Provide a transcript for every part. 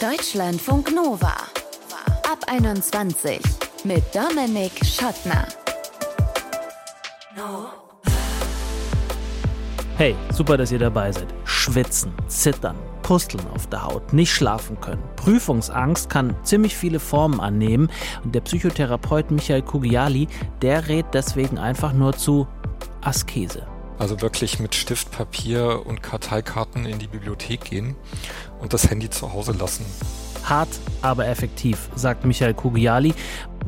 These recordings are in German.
Deutschlandfunk Nova. Ab 21 mit Dominik Schottner. Hey, super, dass ihr dabei seid. Schwitzen, zittern, pusteln auf der Haut, nicht schlafen können. Prüfungsangst kann ziemlich viele Formen annehmen und der Psychotherapeut Michael Kugiali, der rät deswegen einfach nur zu Askese. Also wirklich mit Stift, Papier und Karteikarten in die Bibliothek gehen und das Handy zu Hause lassen. Hart, aber effektiv, sagt Michael Kugiali.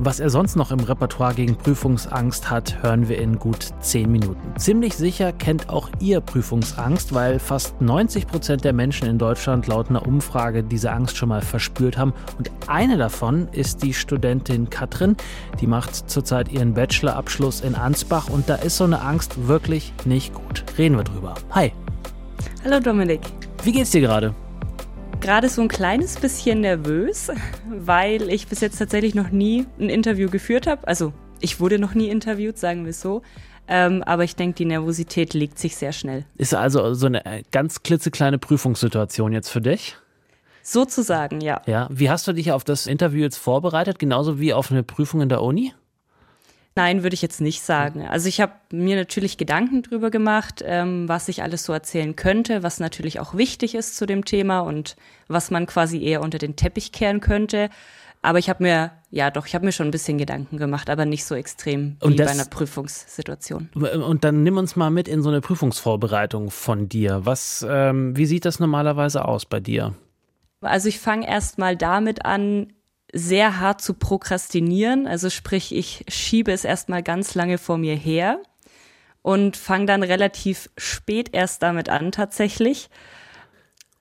Was er sonst noch im Repertoire gegen Prüfungsangst hat, hören wir in gut 10 Minuten. Ziemlich sicher kennt auch ihr Prüfungsangst, weil fast 90 Prozent der Menschen in Deutschland laut einer Umfrage diese Angst schon mal verspürt haben. Und eine davon ist die Studentin Katrin. Die macht zurzeit ihren Bachelorabschluss in Ansbach und da ist so eine Angst wirklich nicht gut. Reden wir drüber. Hi. Hallo Dominik. Wie geht's dir gerade? Gerade so ein kleines bisschen nervös, weil ich bis jetzt tatsächlich noch nie ein Interview geführt habe. Also ich wurde noch nie interviewt, sagen wir es so. Ähm, aber ich denke, die Nervosität legt sich sehr schnell. Ist also so eine äh, ganz klitzekleine Prüfungssituation jetzt für dich? Sozusagen, ja. Ja. Wie hast du dich auf das Interview jetzt vorbereitet? Genauso wie auf eine Prüfung in der Uni? Nein, würde ich jetzt nicht sagen. Also ich habe mir natürlich Gedanken drüber gemacht, ähm, was ich alles so erzählen könnte, was natürlich auch wichtig ist zu dem Thema und was man quasi eher unter den Teppich kehren könnte. Aber ich habe mir, ja doch, ich habe mir schon ein bisschen Gedanken gemacht, aber nicht so extrem wie das, bei einer Prüfungssituation. Und dann nimm uns mal mit in so eine Prüfungsvorbereitung von dir. Was, ähm, wie sieht das normalerweise aus bei dir? Also ich fange erst mal damit an, sehr hart zu prokrastinieren. Also sprich, ich schiebe es erstmal ganz lange vor mir her und fange dann relativ spät erst damit an tatsächlich.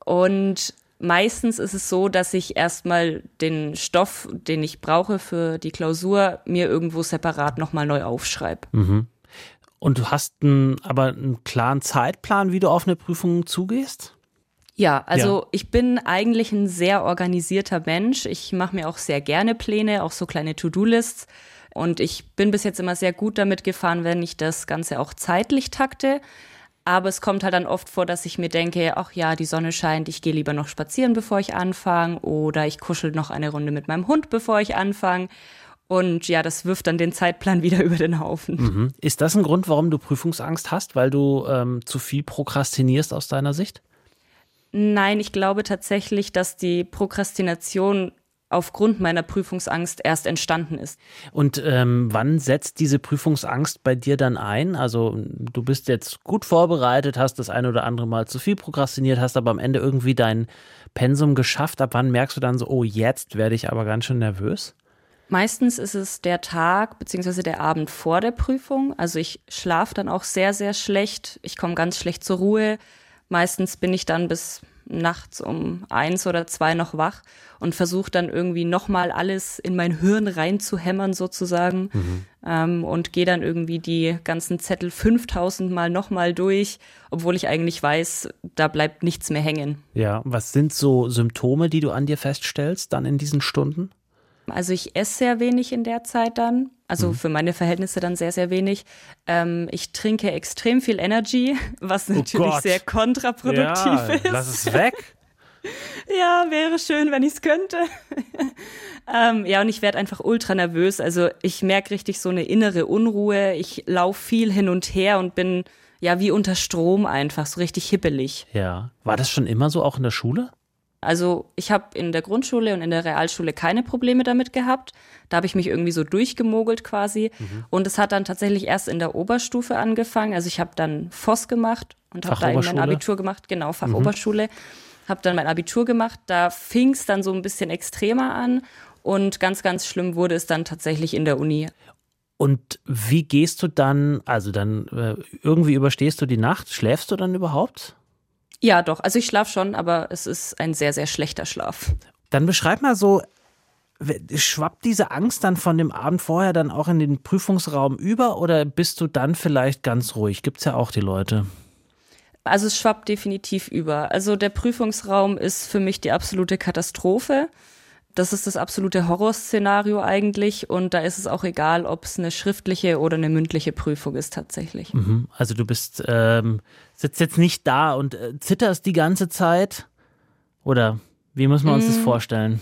Und meistens ist es so, dass ich erstmal den Stoff, den ich brauche für die Klausur, mir irgendwo separat nochmal neu aufschreibe. Mhm. Und du hast einen, aber einen klaren Zeitplan, wie du auf eine Prüfung zugehst? Ja, also ja. ich bin eigentlich ein sehr organisierter Mensch. Ich mache mir auch sehr gerne Pläne, auch so kleine To-Do-Lists. Und ich bin bis jetzt immer sehr gut damit gefahren, wenn ich das Ganze auch zeitlich takte. Aber es kommt halt dann oft vor, dass ich mir denke, ach ja, die Sonne scheint, ich gehe lieber noch spazieren, bevor ich anfange. Oder ich kuschel noch eine Runde mit meinem Hund, bevor ich anfange. Und ja, das wirft dann den Zeitplan wieder über den Haufen. Mhm. Ist das ein Grund, warum du Prüfungsangst hast, weil du ähm, zu viel prokrastinierst aus deiner Sicht? Nein, ich glaube tatsächlich, dass die Prokrastination aufgrund meiner Prüfungsangst erst entstanden ist. Und ähm, wann setzt diese Prüfungsangst bei dir dann ein? Also du bist jetzt gut vorbereitet, hast das eine oder andere Mal zu viel prokrastiniert, hast aber am Ende irgendwie dein Pensum geschafft. Ab wann merkst du dann so, oh, jetzt werde ich aber ganz schön nervös? Meistens ist es der Tag bzw. der Abend vor der Prüfung. Also ich schlafe dann auch sehr, sehr schlecht. Ich komme ganz schlecht zur Ruhe. Meistens bin ich dann bis nachts um eins oder zwei noch wach und versuche dann irgendwie nochmal alles in mein Hirn reinzuhämmern sozusagen mhm. ähm, und gehe dann irgendwie die ganzen Zettel 5000 Mal nochmal durch, obwohl ich eigentlich weiß, da bleibt nichts mehr hängen. Ja, was sind so Symptome, die du an dir feststellst dann in diesen Stunden? Also ich esse sehr wenig in der Zeit dann. Also mhm. für meine Verhältnisse dann sehr, sehr wenig. Ähm, ich trinke extrem viel Energy, was oh natürlich oh sehr kontraproduktiv ja, ist. Lass es weg. ja, wäre schön, wenn ich es könnte. ähm, ja, und ich werde einfach ultra nervös. Also ich merke richtig so eine innere Unruhe. Ich laufe viel hin und her und bin ja wie unter Strom einfach, so richtig hippelig. Ja. War das schon immer so auch in der Schule? Also ich habe in der Grundschule und in der Realschule keine Probleme damit gehabt. Da habe ich mich irgendwie so durchgemogelt quasi. Mhm. Und es hat dann tatsächlich erst in der Oberstufe angefangen. Also ich habe dann FOS gemacht und habe da eben mein Abitur gemacht. Genau, Fachoberschule. Mhm. Habe dann mein Abitur gemacht. Da fing es dann so ein bisschen extremer an. Und ganz, ganz schlimm wurde es dann tatsächlich in der Uni. Und wie gehst du dann, also dann äh, irgendwie überstehst du die Nacht? Schläfst du dann überhaupt? Ja, doch. Also ich schlafe schon, aber es ist ein sehr, sehr schlechter Schlaf. Dann beschreib mal so, schwappt diese Angst dann von dem Abend vorher dann auch in den Prüfungsraum über oder bist du dann vielleicht ganz ruhig? Gibt es ja auch die Leute. Also es schwappt definitiv über. Also der Prüfungsraum ist für mich die absolute Katastrophe. Das ist das absolute Horrorszenario eigentlich und da ist es auch egal, ob es eine schriftliche oder eine mündliche Prüfung ist tatsächlich. Mhm. Also du bist ähm, sitzt jetzt nicht da und äh, zitterst die ganze Zeit oder Wie müssen wir uns das mm. vorstellen?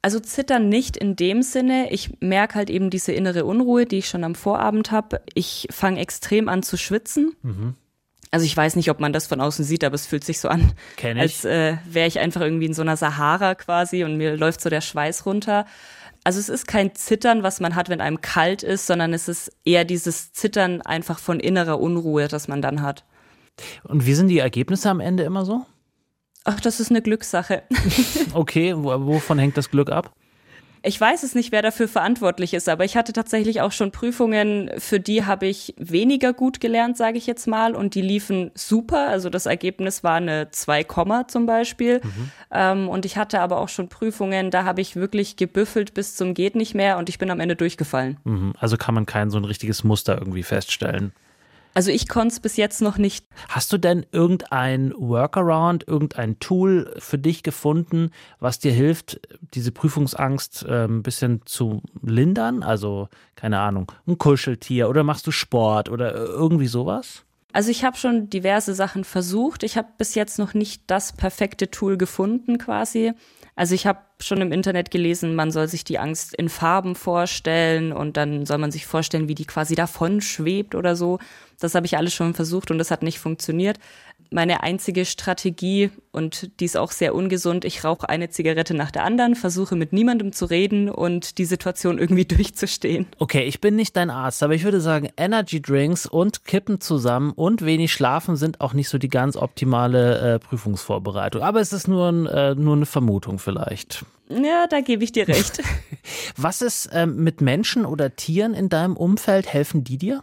Also zittern nicht in dem Sinne. Ich merke halt eben diese innere Unruhe, die ich schon am Vorabend habe. Ich fange extrem an zu schwitzen. Mhm. Also ich weiß nicht, ob man das von außen sieht, aber es fühlt sich so an, als äh, wäre ich einfach irgendwie in so einer Sahara quasi und mir läuft so der Schweiß runter. Also es ist kein Zittern, was man hat, wenn einem kalt ist, sondern es ist eher dieses Zittern einfach von innerer Unruhe, das man dann hat. Und wie sind die Ergebnisse am Ende immer so? Ach, das ist eine Glückssache. okay, wovon hängt das Glück ab? Ich weiß es nicht, wer dafür verantwortlich ist, aber ich hatte tatsächlich auch schon Prüfungen, für die habe ich weniger gut gelernt, sage ich jetzt mal, und die liefen super. Also das Ergebnis war eine 2, zum Beispiel. Mhm. Ähm, und ich hatte aber auch schon Prüfungen, da habe ich wirklich gebüffelt bis zum geht nicht mehr und ich bin am Ende durchgefallen. Mhm. Also kann man kein so ein richtiges Muster irgendwie feststellen. Also ich konnte es bis jetzt noch nicht. Hast du denn irgendein Workaround, irgendein Tool für dich gefunden, was dir hilft, diese Prüfungsangst äh, ein bisschen zu lindern? Also, keine Ahnung, ein Kuscheltier oder machst du Sport oder irgendwie sowas? Also ich habe schon diverse Sachen versucht. Ich habe bis jetzt noch nicht das perfekte Tool gefunden quasi. Also ich habe schon im Internet gelesen, man soll sich die Angst in Farben vorstellen und dann soll man sich vorstellen, wie die quasi davon schwebt oder so. Das habe ich alles schon versucht und das hat nicht funktioniert meine einzige Strategie und die ist auch sehr ungesund. Ich rauche eine Zigarette nach der anderen, versuche mit niemandem zu reden und die Situation irgendwie durchzustehen. Okay, ich bin nicht dein Arzt, aber ich würde sagen, Energy Drinks und Kippen zusammen und wenig Schlafen sind auch nicht so die ganz optimale äh, Prüfungsvorbereitung. Aber es ist nur, ein, äh, nur eine Vermutung vielleicht. Ja, da gebe ich dir recht. Was ist äh, mit Menschen oder Tieren in deinem Umfeld? Helfen die dir?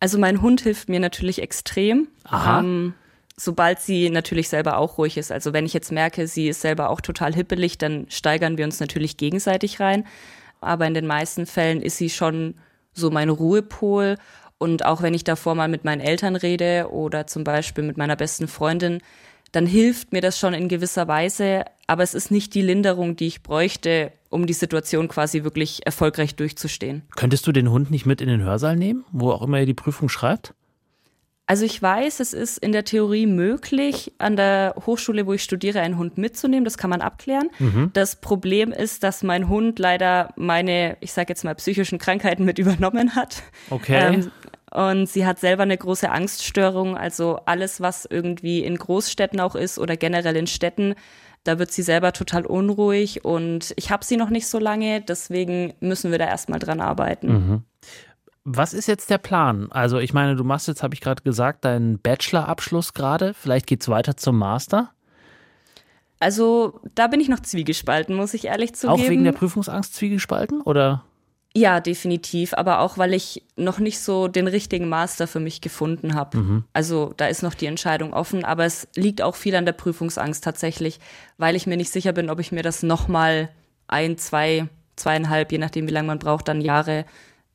Also mein Hund hilft mir natürlich extrem. Aha. Ähm, sobald sie natürlich selber auch ruhig ist. Also wenn ich jetzt merke, sie ist selber auch total hippelig, dann steigern wir uns natürlich gegenseitig rein. Aber in den meisten Fällen ist sie schon so mein Ruhepol. Und auch wenn ich davor mal mit meinen Eltern rede oder zum Beispiel mit meiner besten Freundin, dann hilft mir das schon in gewisser Weise. Aber es ist nicht die Linderung, die ich bräuchte, um die Situation quasi wirklich erfolgreich durchzustehen. Könntest du den Hund nicht mit in den Hörsaal nehmen, wo auch immer ihr die Prüfung schreibt? Also ich weiß, es ist in der Theorie möglich, an der Hochschule, wo ich studiere, einen Hund mitzunehmen. Das kann man abklären. Mhm. Das Problem ist, dass mein Hund leider meine, ich sage jetzt mal, psychischen Krankheiten mit übernommen hat. Okay. Ähm, und sie hat selber eine große Angststörung. Also alles, was irgendwie in Großstädten auch ist oder generell in Städten, da wird sie selber total unruhig. Und ich habe sie noch nicht so lange, deswegen müssen wir da erstmal dran arbeiten. Mhm. Was ist jetzt der Plan? Also ich meine, du machst jetzt, habe ich gerade gesagt, deinen Bachelor-Abschluss gerade. Vielleicht geht es weiter zum Master? Also da bin ich noch zwiegespalten, muss ich ehrlich zugeben. Auch wegen der Prüfungsangst zwiegespalten, oder? Ja, definitiv. Aber auch, weil ich noch nicht so den richtigen Master für mich gefunden habe. Mhm. Also da ist noch die Entscheidung offen. Aber es liegt auch viel an der Prüfungsangst tatsächlich, weil ich mir nicht sicher bin, ob ich mir das nochmal ein, zwei, zweieinhalb, je nachdem, wie lange man braucht, dann Jahre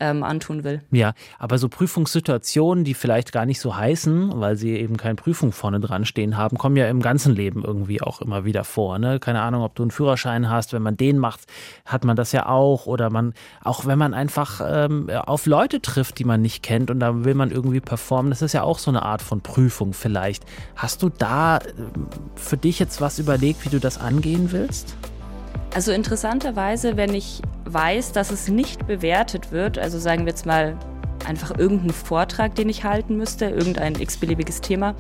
ähm, antun will. Ja, aber so Prüfungssituationen, die vielleicht gar nicht so heißen, weil sie eben keine Prüfung vorne dran stehen haben, kommen ja im ganzen Leben irgendwie auch immer wieder vor. Ne? Keine Ahnung, ob du einen Führerschein hast, wenn man den macht, hat man das ja auch. Oder man, auch wenn man einfach ähm, auf Leute trifft, die man nicht kennt und da will man irgendwie performen, das ist ja auch so eine Art von Prüfung vielleicht. Hast du da ähm, für dich jetzt was überlegt, wie du das angehen willst? Also interessanterweise, wenn ich weiß, dass es nicht bewertet wird, also sagen wir jetzt mal einfach irgendeinen Vortrag, den ich halten müsste, irgendein x-beliebiges Thema,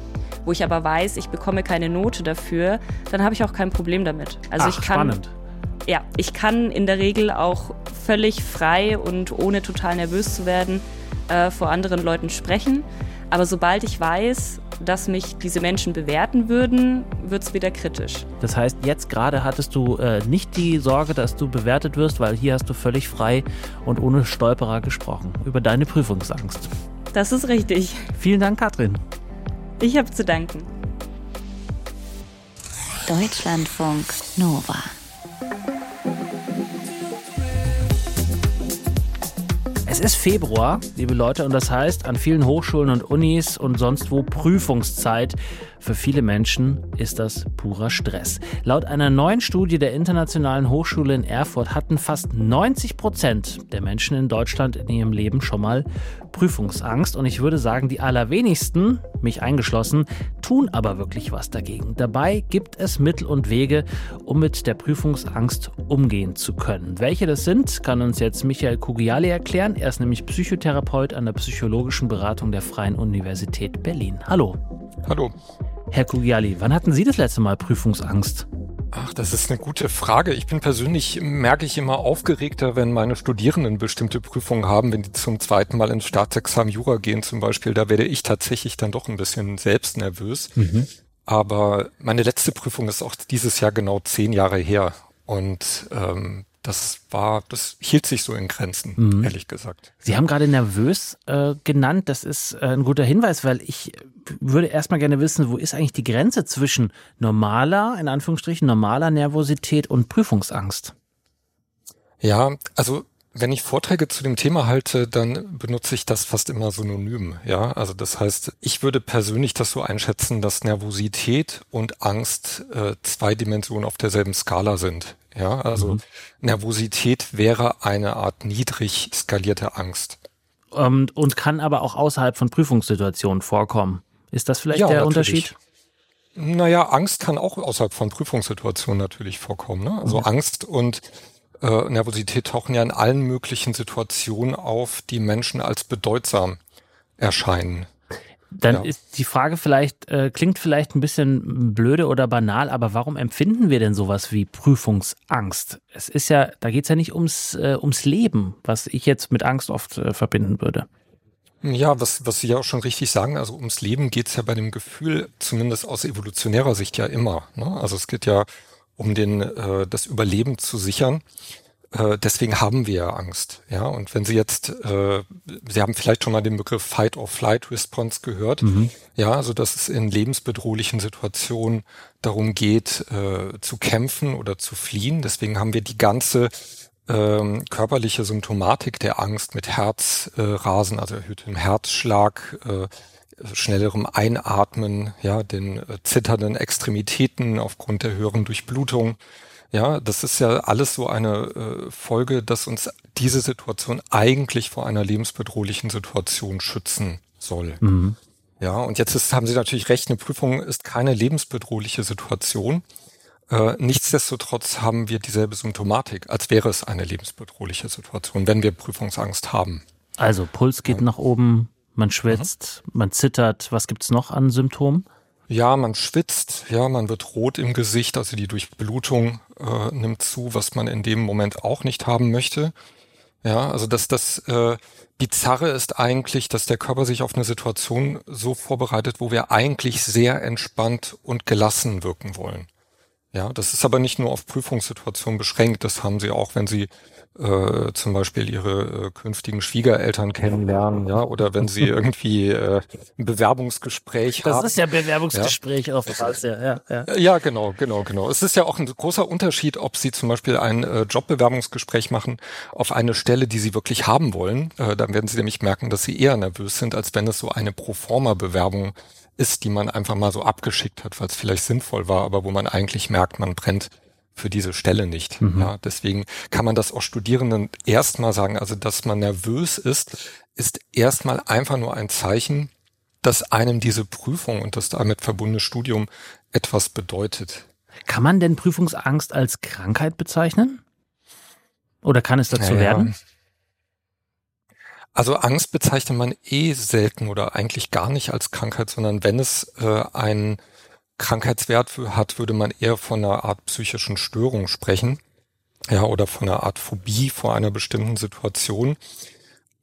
wo ich aber weiß, ich bekomme keine Note dafür, dann habe ich auch kein Problem damit. Also Ach, ich kann spannend. Ja, ich kann in der Regel auch völlig frei und ohne total nervös zu werden äh, vor anderen Leuten sprechen. Aber sobald ich weiß, dass mich diese Menschen bewerten würden, wird es wieder kritisch. Das heißt, jetzt gerade hattest du äh, nicht die Sorge, dass du bewertet wirst, weil hier hast du völlig frei und ohne Stolperer gesprochen über deine Prüfungsangst. Das ist richtig. Vielen Dank, Katrin. Ich habe zu danken. Deutschlandfunk Nova. Ist Februar, liebe Leute, und das heißt an vielen Hochschulen und Unis und sonst wo Prüfungszeit Für viele Menschen ist das purer Stress. Laut einer neuen Studie der Internationalen Hochschule in Erfurt hatten fast 90 Prozent der Menschen in Deutschland in ihrem Leben schon mal Prüfungsangst. Und ich würde sagen, die allerwenigsten, mich eingeschlossen, tun aber wirklich was dagegen. Dabei gibt es Mittel und Wege, um mit der Prüfungsangst umgehen zu können. Welche das sind, kann uns jetzt Michael Kugiali erklären. Er ist nämlich Psychotherapeut an der Psychologischen Beratung der Freien Universität Berlin. Hallo. Hallo. Herr Kugiali, wann hatten Sie das letzte Mal Prüfungsangst? Ach, das ist eine gute Frage. Ich bin persönlich, merke ich immer aufgeregter, wenn meine Studierenden bestimmte Prüfungen haben, wenn die zum zweiten Mal ins Staatsexamen Jura gehen zum Beispiel. Da werde ich tatsächlich dann doch ein bisschen selbst nervös. Mhm. Aber meine letzte Prüfung ist auch dieses Jahr genau zehn Jahre her. Und ähm, das war, das hielt sich so in Grenzen, mhm. ehrlich gesagt. Sie haben gerade nervös äh, genannt. Das ist äh, ein guter Hinweis, weil ich würde erstmal gerne wissen, wo ist eigentlich die Grenze zwischen normaler, in Anführungsstrichen, normaler Nervosität und Prüfungsangst? Ja, also wenn ich Vorträge zu dem Thema halte, dann benutze ich das fast immer synonym. Ja, also das heißt, ich würde persönlich das so einschätzen, dass Nervosität und Angst äh, zwei Dimensionen auf derselben Skala sind. Ja, also mhm. Nervosität wäre eine Art niedrig skalierte Angst. Und, ähm, und kann aber auch außerhalb von Prüfungssituationen vorkommen. Ist das vielleicht ja, der natürlich. Unterschied? Naja, Angst kann auch außerhalb von Prüfungssituationen natürlich vorkommen. Ne? Also ja. Angst und äh, Nervosität tauchen ja in allen möglichen Situationen auf, die Menschen als bedeutsam erscheinen. Dann ja. ist die Frage vielleicht, äh, klingt vielleicht ein bisschen blöde oder banal, aber warum empfinden wir denn sowas wie Prüfungsangst? Es ist ja, da geht es ja nicht ums, äh, ums Leben, was ich jetzt mit Angst oft äh, verbinden würde. Ja, was, was Sie ja auch schon richtig sagen, also ums Leben geht es ja bei dem Gefühl, zumindest aus evolutionärer Sicht ja immer. Ne? Also es geht ja um den, äh, das Überleben zu sichern. Äh, deswegen haben wir ja Angst. Ja, und wenn Sie jetzt, äh, Sie haben vielleicht schon mal den Begriff Fight or Flight Response gehört. Mhm. Ja, also dass es in lebensbedrohlichen Situationen darum geht, äh, zu kämpfen oder zu fliehen. Deswegen haben wir die ganze ähm, körperliche Symptomatik der Angst mit Herzrasen, äh, also erhöhtem Herzschlag, äh, schnellerem Einatmen, ja, den äh, zitternden Extremitäten aufgrund der höheren Durchblutung. Ja, das ist ja alles so eine äh, Folge, dass uns diese Situation eigentlich vor einer lebensbedrohlichen Situation schützen soll. Mhm. Ja, und jetzt ist, haben Sie natürlich recht, eine Prüfung ist keine lebensbedrohliche Situation. Äh, nichtsdestotrotz haben wir dieselbe Symptomatik, als wäre es eine lebensbedrohliche Situation, wenn wir Prüfungsangst haben. Also Puls geht ja. nach oben, man schwitzt, mhm. man zittert. Was gibt's noch an Symptomen? Ja, man schwitzt, ja, man wird rot im Gesicht, also die Durchblutung äh, nimmt zu, was man in dem Moment auch nicht haben möchte. Ja, also dass das äh, Bizarre ist eigentlich, dass der Körper sich auf eine Situation so vorbereitet, wo wir eigentlich sehr entspannt und gelassen wirken wollen. Ja, das ist aber nicht nur auf Prüfungssituationen beschränkt. Das haben sie auch, wenn sie äh, zum Beispiel ihre äh, künftigen Schwiegereltern kennenlernen, ja, oder wenn sie irgendwie äh, ein Bewerbungsgespräch das haben. Das ist ja Bewerbungsgespräch ja. oftmals, ja, ja, ja. Ja, genau, genau, genau. Es ist ja auch ein großer Unterschied, ob sie zum Beispiel ein äh, Jobbewerbungsgespräch machen auf eine Stelle, die sie wirklich haben wollen. Äh, dann werden sie nämlich merken, dass sie eher nervös sind, als wenn es so eine Proforma-Bewerbung ist, die man einfach mal so abgeschickt hat, weil es vielleicht sinnvoll war, aber wo man eigentlich merkt, man brennt für diese Stelle nicht. Mhm. Ja, deswegen kann man das auch Studierenden erstmal sagen, also dass man nervös ist, ist erstmal einfach nur ein Zeichen, dass einem diese Prüfung und das damit verbundene Studium etwas bedeutet. Kann man denn Prüfungsangst als Krankheit bezeichnen? Oder kann es dazu naja. werden? Also Angst bezeichnet man eh selten oder eigentlich gar nicht als Krankheit, sondern wenn es äh, einen Krankheitswert hat, würde man eher von einer Art psychischen Störung sprechen. Ja, oder von einer Art Phobie vor einer bestimmten Situation.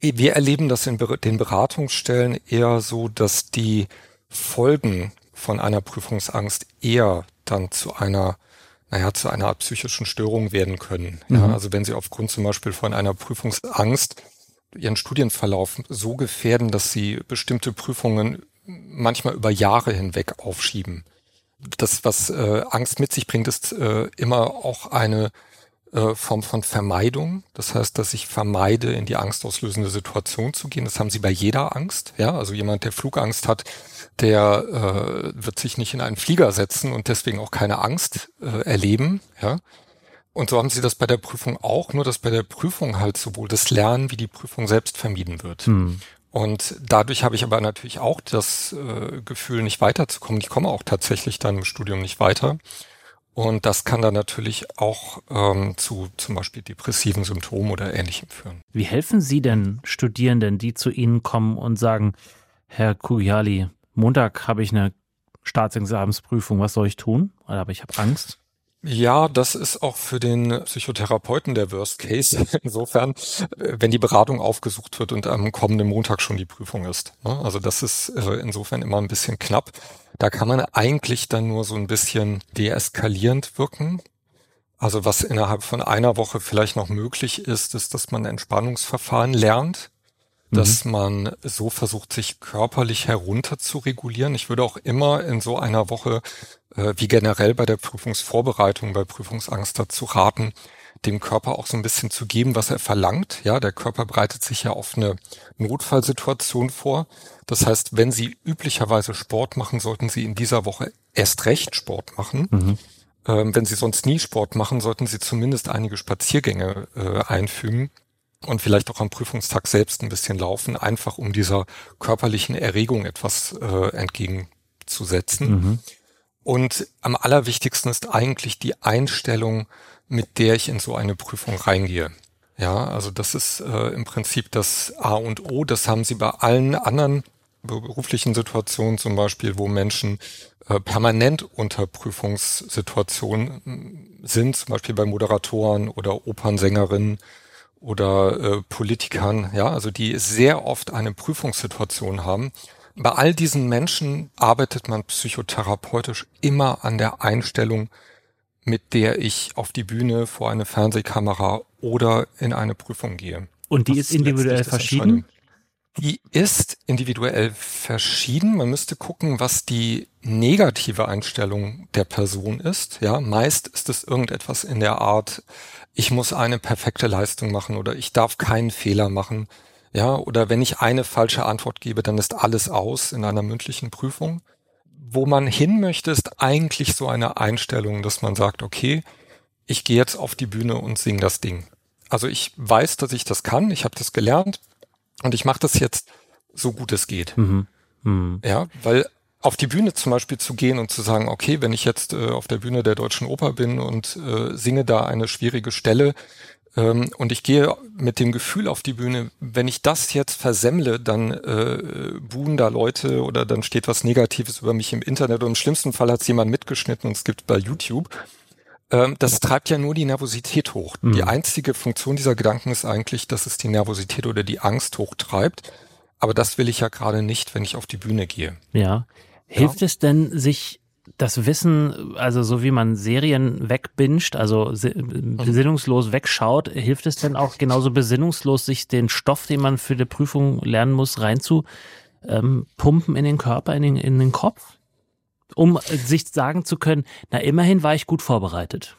Wir erleben das in den Beratungsstellen eher so, dass die Folgen von einer Prüfungsangst eher dann zu einer naja, zu einer Art psychischen Störung werden können. Mhm. Ja, also wenn Sie aufgrund zum Beispiel von einer Prüfungsangst ihren Studienverlauf so gefährden, dass sie bestimmte Prüfungen manchmal über Jahre hinweg aufschieben. Das, was äh, Angst mit sich bringt, ist äh, immer auch eine äh, Form von Vermeidung. Das heißt, dass ich vermeide, in die angstauslösende Situation zu gehen. Das haben sie bei jeder Angst. Ja, also jemand, der Flugangst hat, der äh, wird sich nicht in einen Flieger setzen und deswegen auch keine Angst äh, erleben. Ja. Und so haben sie das bei der Prüfung auch, nur dass bei der Prüfung halt sowohl das Lernen wie die Prüfung selbst vermieden wird. Hm. Und dadurch habe ich aber natürlich auch das äh, Gefühl, nicht weiterzukommen. Ich komme auch tatsächlich dann im Studium nicht weiter. Und das kann dann natürlich auch ähm, zu zum Beispiel depressiven Symptomen oder ähnlichem führen. Wie helfen Sie denn Studierenden, die zu Ihnen kommen und sagen, Herr Kugiali, Montag habe ich eine Staatsexamensprüfung, was soll ich tun? Aber ich habe Angst. Ja, das ist auch für den Psychotherapeuten der Worst Case. Insofern, wenn die Beratung aufgesucht wird und am kommenden Montag schon die Prüfung ist. Ne? Also das ist äh, insofern immer ein bisschen knapp. Da kann man eigentlich dann nur so ein bisschen deeskalierend wirken. Also was innerhalb von einer Woche vielleicht noch möglich ist, ist, dass man Entspannungsverfahren lernt dass mhm. man so versucht, sich körperlich herunter zu regulieren. Ich würde auch immer in so einer Woche, äh, wie generell bei der Prüfungsvorbereitung, bei Prüfungsangst dazu raten, dem Körper auch so ein bisschen zu geben, was er verlangt. Ja, der Körper bereitet sich ja auf eine Notfallsituation vor. Das heißt, wenn Sie üblicherweise Sport machen, sollten Sie in dieser Woche erst recht Sport machen. Mhm. Ähm, wenn Sie sonst nie Sport machen, sollten Sie zumindest einige Spaziergänge äh, einfügen und vielleicht auch am Prüfungstag selbst ein bisschen laufen, einfach um dieser körperlichen Erregung etwas äh, entgegenzusetzen. Mhm. Und am allerwichtigsten ist eigentlich die Einstellung, mit der ich in so eine Prüfung reingehe. Ja, also das ist äh, im Prinzip das A und O. Das haben Sie bei allen anderen beruflichen Situationen zum Beispiel, wo Menschen äh, permanent unter Prüfungssituationen sind, zum Beispiel bei Moderatoren oder Opernsängerinnen oder äh, Politikern, ja, also die sehr oft eine Prüfungssituation haben. Bei all diesen Menschen arbeitet man psychotherapeutisch immer an der Einstellung, mit der ich auf die Bühne vor eine Fernsehkamera oder in eine Prüfung gehe. Und die das ist individuell verschieden? Die ist individuell verschieden. Man müsste gucken, was die negative Einstellung der Person ist. Ja, meist ist es irgendetwas in der Art, ich muss eine perfekte Leistung machen oder ich darf keinen Fehler machen. Ja, oder wenn ich eine falsche Antwort gebe, dann ist alles aus in einer mündlichen Prüfung. Wo man hin möchte, ist eigentlich so eine Einstellung, dass man sagt, okay, ich gehe jetzt auf die Bühne und singe das Ding. Also ich weiß, dass ich das kann, ich habe das gelernt und ich mache das jetzt so gut es geht. Mhm. Mhm. Ja, weil auf die Bühne zum Beispiel zu gehen und zu sagen, okay, wenn ich jetzt äh, auf der Bühne der Deutschen Oper bin und äh, singe da eine schwierige Stelle ähm, und ich gehe mit dem Gefühl auf die Bühne, wenn ich das jetzt versemmle, dann äh, buhen da Leute oder dann steht was Negatives über mich im Internet und im schlimmsten Fall hat es jemand mitgeschnitten und es gibt bei YouTube. Ähm, das treibt ja nur die Nervosität hoch. Mhm. Die einzige Funktion dieser Gedanken ist eigentlich, dass es die Nervosität oder die Angst hochtreibt. Aber das will ich ja gerade nicht, wenn ich auf die Bühne gehe. Ja. Hilft ja. es denn, sich das Wissen, also so wie man Serien wegbinscht, also mhm. besinnungslos wegschaut, hilft es denn auch genauso besinnungslos, sich den Stoff, den man für die Prüfung lernen muss, reinzu ähm, pumpen in den Körper, in den, in den Kopf? Um sich sagen zu können, na immerhin war ich gut vorbereitet.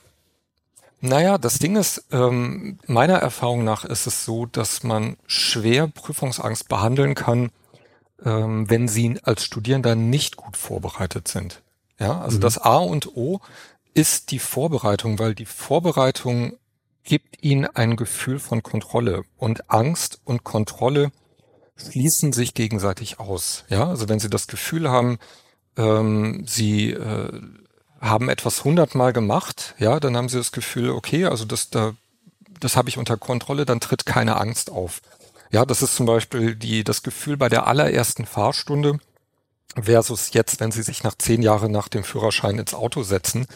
Naja, das Ding ist, ähm, meiner Erfahrung nach ist es so, dass man schwer Prüfungsangst behandeln kann, ähm, wenn sie als Studierender nicht gut vorbereitet sind. Ja, also mhm. das A und O ist die Vorbereitung, weil die Vorbereitung gibt ihnen ein Gefühl von Kontrolle und Angst und Kontrolle schließen sich gegenseitig aus. Ja, also wenn sie das Gefühl haben, ähm, sie äh, haben etwas hundertmal gemacht, ja, dann haben sie das Gefühl, okay, also das da, das habe ich unter Kontrolle, dann tritt keine Angst auf. Ja, das ist zum Beispiel die, das Gefühl bei der allerersten Fahrstunde versus jetzt, wenn Sie sich nach zehn Jahren nach dem Führerschein ins Auto setzen.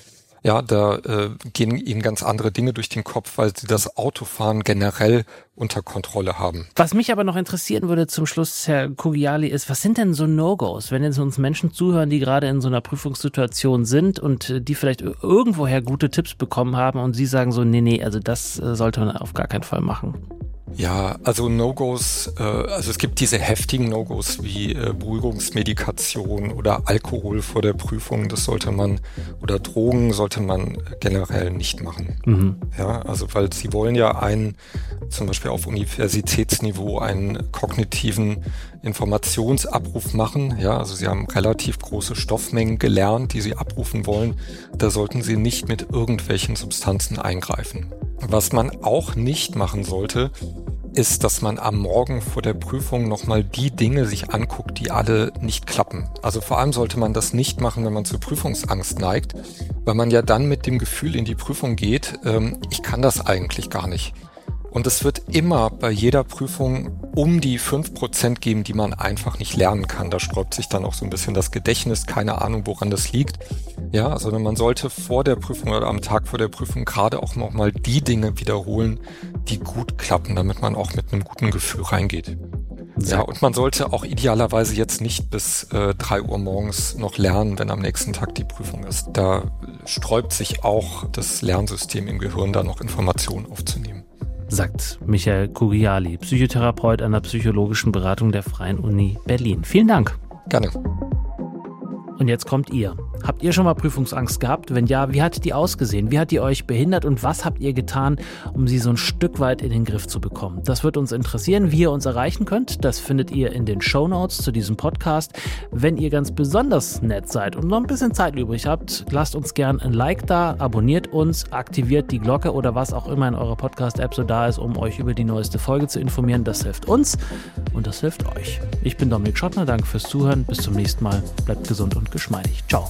Ja, da äh, gehen Ihnen ganz andere Dinge durch den Kopf, weil Sie das Autofahren generell unter Kontrolle haben. Was mich aber noch interessieren würde zum Schluss, Herr Kugiali, ist, was sind denn so No-Gos, wenn jetzt uns Menschen zuhören, die gerade in so einer Prüfungssituation sind und äh, die vielleicht irgendwoher gute Tipps bekommen haben und Sie sagen so, nee, nee, also das äh, sollte man auf gar keinen Fall machen? Ja, also No-Gos, äh, also es gibt diese heftigen No-Gos wie äh, Beruhigungsmedikation oder Alkohol vor der Prüfung, das sollte man, oder Drogen sollte man generell nicht machen. Mhm. Ja, also weil sie wollen ja einen, zum Beispiel auf Universitätsniveau, einen kognitiven Informationsabruf machen. Ja, also sie haben relativ große Stoffmengen gelernt, die sie abrufen wollen. Da sollten sie nicht mit irgendwelchen Substanzen eingreifen. Was man auch nicht machen sollte, ist, dass man am Morgen vor der Prüfung nochmal die Dinge sich anguckt, die alle nicht klappen. Also vor allem sollte man das nicht machen, wenn man zur Prüfungsangst neigt, weil man ja dann mit dem Gefühl in die Prüfung geht, ähm, ich kann das eigentlich gar nicht. Und es wird immer bei jeder Prüfung um die fünf Prozent geben, die man einfach nicht lernen kann. Da sträubt sich dann auch so ein bisschen das Gedächtnis, keine Ahnung, woran das liegt. Ja, sondern man sollte vor der Prüfung oder am Tag vor der Prüfung gerade auch nochmal die Dinge wiederholen, die gut klappen, damit man auch mit einem guten Gefühl reingeht. Ja, und man sollte auch idealerweise jetzt nicht bis äh, drei Uhr morgens noch lernen, wenn am nächsten Tag die Prüfung ist. Da sträubt sich auch das Lernsystem im Gehirn, da noch Informationen aufzunehmen sagt Michael Kugiali, Psychotherapeut an der psychologischen Beratung der Freien Uni Berlin. Vielen Dank. Gerne. Und jetzt kommt ihr. Habt ihr schon mal Prüfungsangst gehabt? Wenn ja, wie hat die ausgesehen? Wie hat die euch behindert und was habt ihr getan, um sie so ein Stück weit in den Griff zu bekommen? Das wird uns interessieren, wie ihr uns erreichen könnt. Das findet ihr in den Show Notes zu diesem Podcast. Wenn ihr ganz besonders nett seid und noch ein bisschen Zeit übrig habt, lasst uns gern ein Like da, abonniert uns, aktiviert die Glocke oder was auch immer in eurer Podcast-App so da ist, um euch über die neueste Folge zu informieren. Das hilft uns und das hilft euch. Ich bin Dominik Schottner, danke fürs Zuhören. Bis zum nächsten Mal. Bleibt gesund und geschmeidig. Ciao.